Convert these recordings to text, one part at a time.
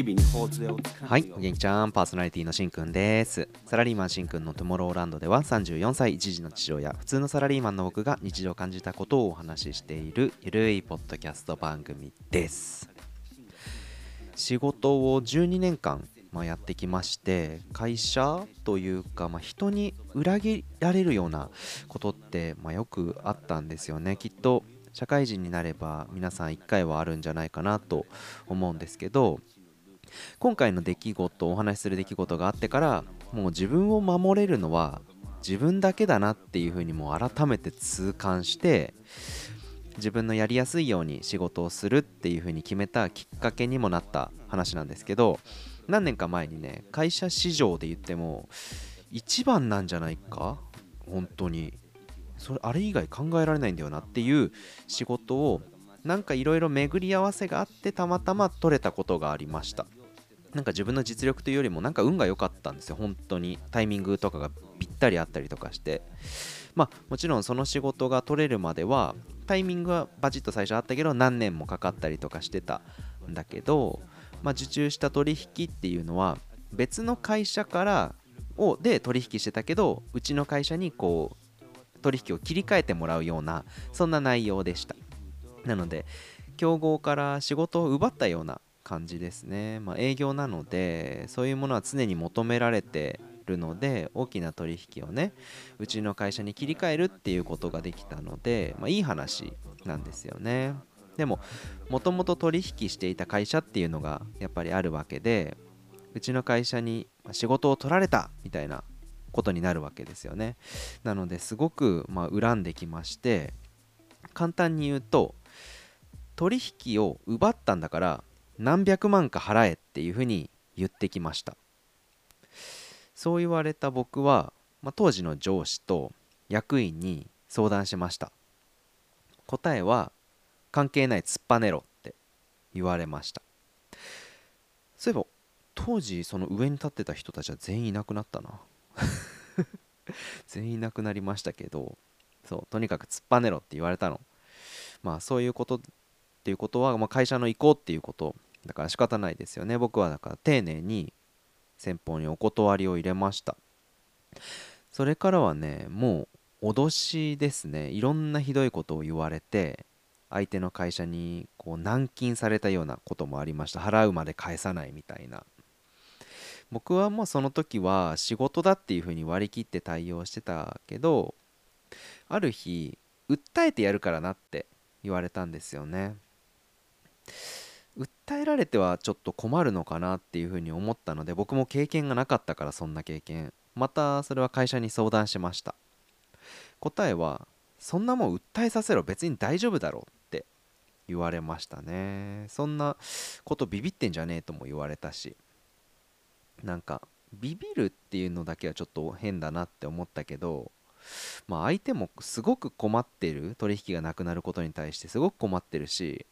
日々に頬杖をはい、元気ちゃん、パーソナリティのしんくんです。サラリーマンしんくんのトゥモローランドでは34歳一児の父親、普通のサラリーマンの僕が日常感じたことをお話ししているゆるいポッドキャスト番組です。仕事を12年間、まあ、やってきまして、会社というか、まあ、人に裏切られるようなことって、まあ、よくあったんですよね。きっと社会人になれば皆さん1回はあるんじゃないかなと思うんですけど、今回の出来事お話しする出来事があってからもう自分を守れるのは自分だけだなっていうふうにもう改めて痛感して自分のやりやすいように仕事をするっていうふうに決めたきっかけにもなった話なんですけど何年か前にね会社市場で言っても一番なんじゃないか？本当に。それあれ以外考えられないんだよなっていう仕事をなんかいろいろ巡り合わせがあってたまたま取れたことがありました。なんか自分の実力というよりもなんか運が良かったんですよ。本当に。タイミングとかがぴったりあったりとかして。まあもちろんその仕事が取れるまではタイミングはバチッと最初あったけど何年もかかったりとかしてたんだけど、まあ、受注した取引っていうのは別の会社からをで取引してたけどうちの会社にこう取引を切り替えてもらうようなそんな内容でした。なので競合から仕事を奪ったような感じですね、まあ、営業なのでそういうものは常に求められてるので大きな取引をねうちの会社に切り替えるっていうことができたので、まあ、いい話なんですよね。でももともと取引していた会社っていうのがやっぱりあるわけでうちの会社に仕事を取られたみたいなことになるわけですよね。なのですごくま恨んできまして簡単に言うと取引を奪ったんだから何百万か払えっていうふうに言ってきました。そう言われた僕は、まあ、当時の上司と役員に相談しました。答えは関係ない突っぱねろって言われました。そういえば当時その上に立ってた人たちは全員いなくなったな。全員いなくなりましたけどそうとにかく突っぱねろって言われたの。まあそういうことっていうことは、まあ、会社の意向っていうことだから仕方ないですよね。僕はだから丁寧に先方にお断りを入れました。それからはねもう脅しですね。いろんなひどいことを言われて相手の会社にこう軟禁されたようなこともありました。払うまで返さないみたいな。僕はもうその時は仕事だっていうふうに割り切って対応してたけどある日訴えてやるからなって言われたんですよね。訴えられてはちょっと困るのかなっていうふうに思ったので僕も経験がなかったからそんな経験。またそれは会社に相談しました。答えはそんなもん訴えさせろ別に大丈夫だろうって言われましたね。そんなことビビってんじゃねえとも言われたし。なんかビビるっていうのだけはちょっと変だなって思ったけどまあ相手もすごく困ってる取引がなくなることに対してすごく困ってるし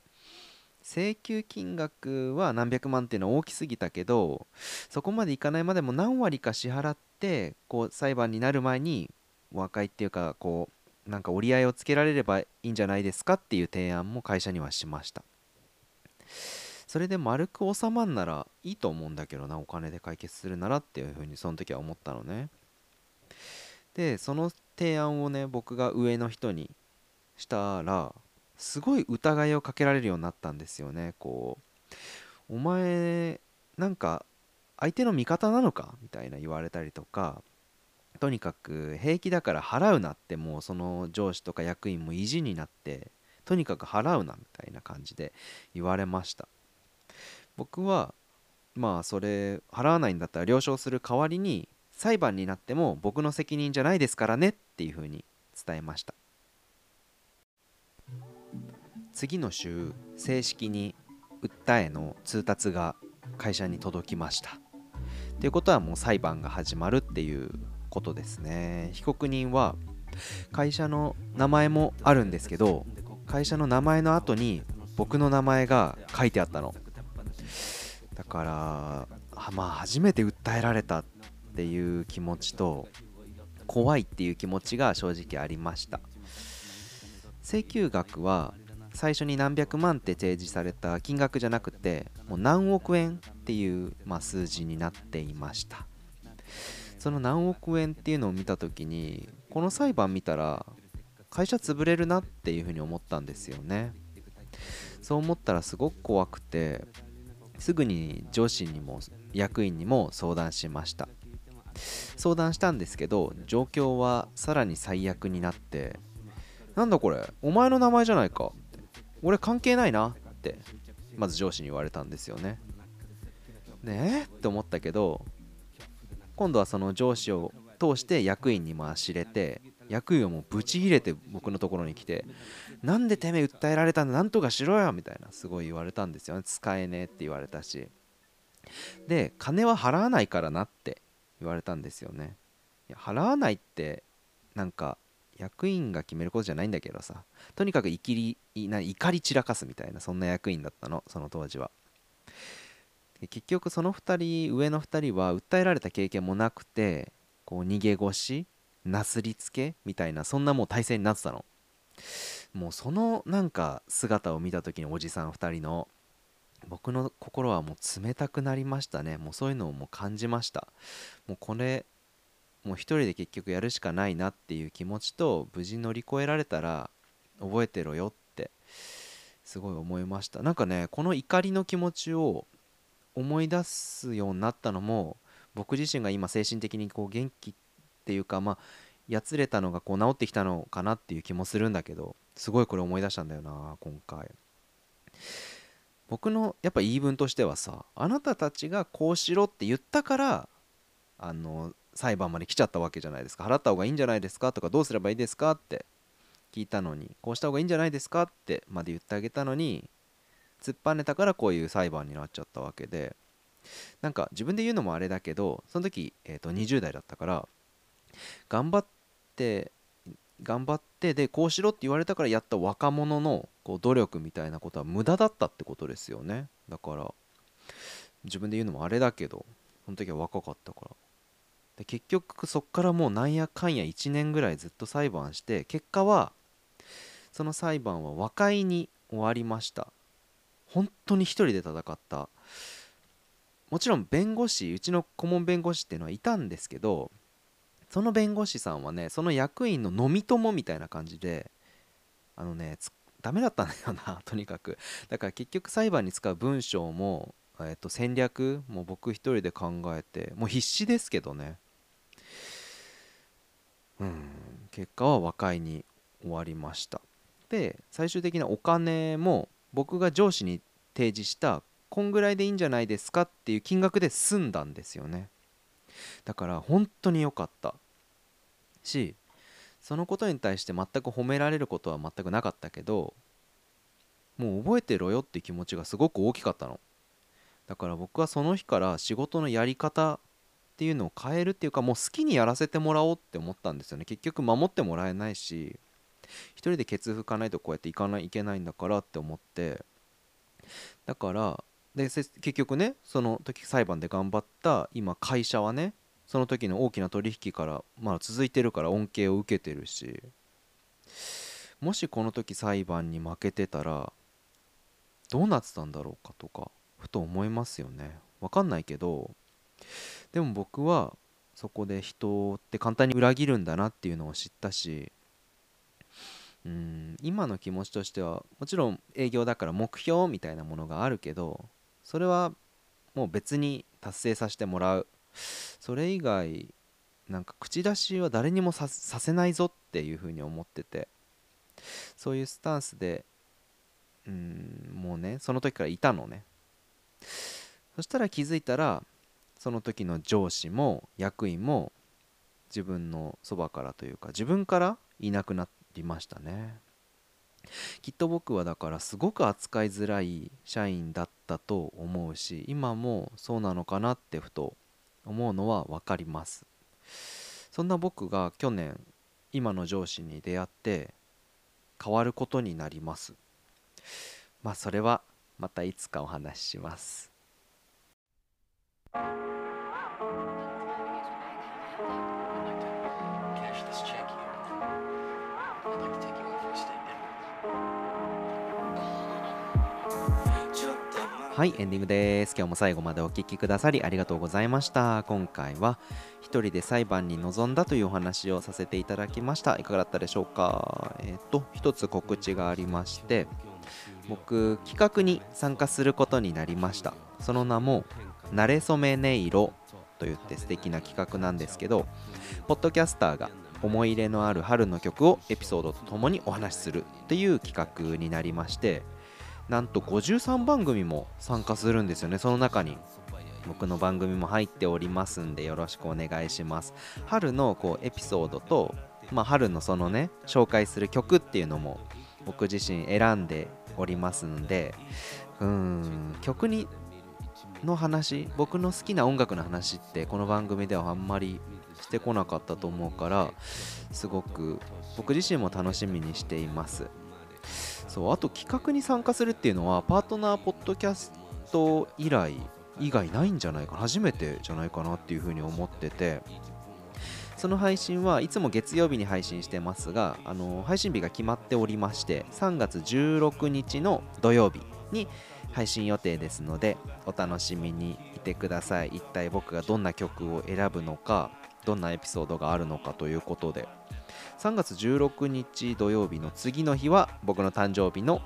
請求金額は何百万っていうのは大きすぎたけどそこまでいかないまでも何割か支払ってこう裁判になる前に和解っていうかこうなんか折り合いをつけられればいいんじゃないですかっていう提案も会社にはしました。それで丸く収まんならいいと思うんだけどなお金で解決するならっていうふうにその時は思ったのね。でその提案をね僕が上の人にしたらすごい疑いをかけられるようになったんですよね。こうお前なんか相手の味方なのか？みたいな言われたりとかとにかく平気だから払うなってもうその上司とか役員も意地になってとにかく払うなみたいな感じで言われました。僕はまあそれ払わないんだったら了承する代わりに裁判になっても僕の責任じゃないですからねっていうふうに伝えました。次の週正式に訴えの通達が会社に届きました。ということはもう裁判が始まるっていうことですね。被告人は会社の名前もあるんですけど会社の名前の後に僕の名前が書いてあったの。だからまあ初めて訴えられたっていう気持ちと怖いっていう気持ちが正直ありました。請求額は最初に何百万って提示された金額じゃなくてもう何億円っていう、まあ、数字になっていました。その何億円っていうのを見た時にこの裁判見たら会社潰れるなっていうふうに思ったんですよね。そう思ったらすごく怖くてすぐに上司にも役員にも相談しました。相談したんですけど状況はさらに最悪になってなんだこれお前の名前じゃないか。俺関係ないなってまず上司に言われたんですよね。ねえ？って思ったけど今度はその上司を通して役員に回し入れて役員をもうブチ切れて僕のところに来てなんでてめえ訴えられたんだなんとかしろよみたいなすごい言われたんですよね。使えねえって言われたし。で金は払わないからなって言われたんですよね。いや払わないってなんか役員が決めることじゃないんだけどさとにかく怒りな怒り散らかすみたいなそんな役員だったのその当時は。結局その2人上の2人は訴えられた経験もなくてこう逃げ腰なすりつけみたいなそんなもう体制になってたの。もうそのなんか姿を見た時におじさん2人の僕の心はもう冷たくなりましたね。もうそういうのをもう感じました。もうこれもう一人で結局やるしかないなっていう気持ちと無事乗り越えられたら覚えてろよってすごい思いました。なんかねこの怒りの気持ちを思い出すようになったのも僕自身が今精神的にこう元気っていうかまあやつれたのがこう治ってきたのかなっていう気もするんだけどすごいこれ思い出したんだよな今回。僕のやっぱ言い分としてはさあなたたちがこうしろって言ったからあの裁判まで来ちゃったわけじゃないですか。払った方がいいんじゃないですかとかどうすればいいですかって聞いたのにこうした方がいいんじゃないですかってまで言ってあげたのに突っぱねたからこういう裁判になっちゃったわけでなんか自分で言うのもあれだけどその時、えー、と20代だったから頑張って頑張ってでこうしろって言われたからやった若者のこう努力みたいなことは無駄だったってことですよね。だから自分で言うのもあれだけどその時は若かったから。で結局そっからもうなんやかんや1年ぐらいずっと裁判して結果はその裁判は和解に終わりました。本当に一人で戦った。もちろん弁護士うちの顧問弁護士っていうのはいたんですけどその弁護士さんはねその役員の飲み友みたいな感じであのねダメだったんだよな とにかく。だから結局裁判に使う文章も、えー、と戦略も僕一人で考えてもう必死ですけどね。結果は和解に終わりましたで最終的なお金も僕が上司に提示したこんぐらいでいいんじゃないですかっていう金額で済んだんですよね。だから本当に良かった。しそのことに対して全く褒められることは全くなかったけどもう覚えてろよって気持ちがすごく大きかったの。だから僕はその日から仕事のやり方っていうのを変えるっていうかもう好きにやらせてもらおうって思ったんですよね。結局守ってもらえないし一人でケツ拭かないとこうやっていかないいけないんだからって思って。だからで結局ねその時裁判で頑張った今会社はねその時の大きな取引からまだ続いてるから恩恵を受けてるしもしこの時裁判に負けてたらどうなってたんだろうかとかふと思いますよね。わかんないけどでも僕はそこで人って簡単に裏切るんだなっていうのを知ったしうん今の気持ちとしてはもちろん営業だから目標みたいなものがあるけどそれはもう別に達成させてもらう。それ以外なんか口出しは誰にもさせないぞっていうふうに思っててそういうスタンスでうんもうねその時からいたのね。そしたら気づいたらその時の上司も役員も自分のそばからというか自分からいなくなりましたね。きっと僕はだからすごく扱いづらい社員だったと思うし今もそうなのかなってふと思うのは分かります。そんな僕が去年今の上司に出会って変わることになります。まあそれはまたいつかお話しします。はいエンディングです。今日も最後までお聴きくださりありがとうございました。今回は一人で裁判に臨んだというお話をさせていただきました。いかがだったでしょうか？えっ、ー、と一つ告知がありまして僕企画に参加することになりました。その名も「なれそめ音色」といって素敵な企画なんですけどポッドキャスターが思い入れのある春の曲をエピソードとともにお話しするっていう企画になりましてなんと53番組も参加するんですよねその中に。僕の番組も入っておりますんでよろしくお願いします。春のこうエピソードと、まあ、春のそのね紹介する曲っていうのも僕自身選んでおりますんでうん曲にの話僕の好きな音楽の話ってこの番組ではあんまりしてこなかったと思うからすごく僕自身も楽しみにしています。そうあと企画に参加するっていうのはパートナーポッドキャスト以来以外ないんじゃないかな初めてじゃないかなっていうふうに思っててその配信はいつも月曜日に配信してますがあの配信日が決まっておりまして3月16日の土曜日に配信予定ですのでお楽しみにいてください。一体僕がどんな曲を選ぶのかどんなエピソードがあるのかということで。3月16日土曜日の次の日は僕の誕生日の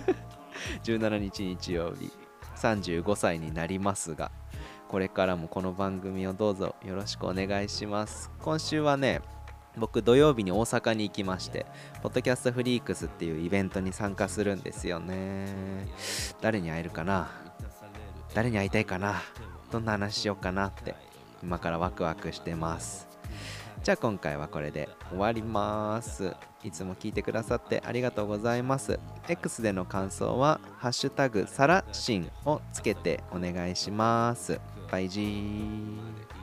17日日曜日35歳になりますがこれからもこの番組をどうぞよろしくお願いします。今週はね僕土曜日に大阪に行きましてポッドキャストフリークスっていうイベントに参加するんですよね。誰に会えるかな？誰に会いたいかな？どんな話しようかなって今からワクワクしてます。じゃあ今回はこれで終わります。いつも聞いてくださってありがとうございます。X での感想は「ハッシュタグサラシン」をつけてお願いします。バイジー。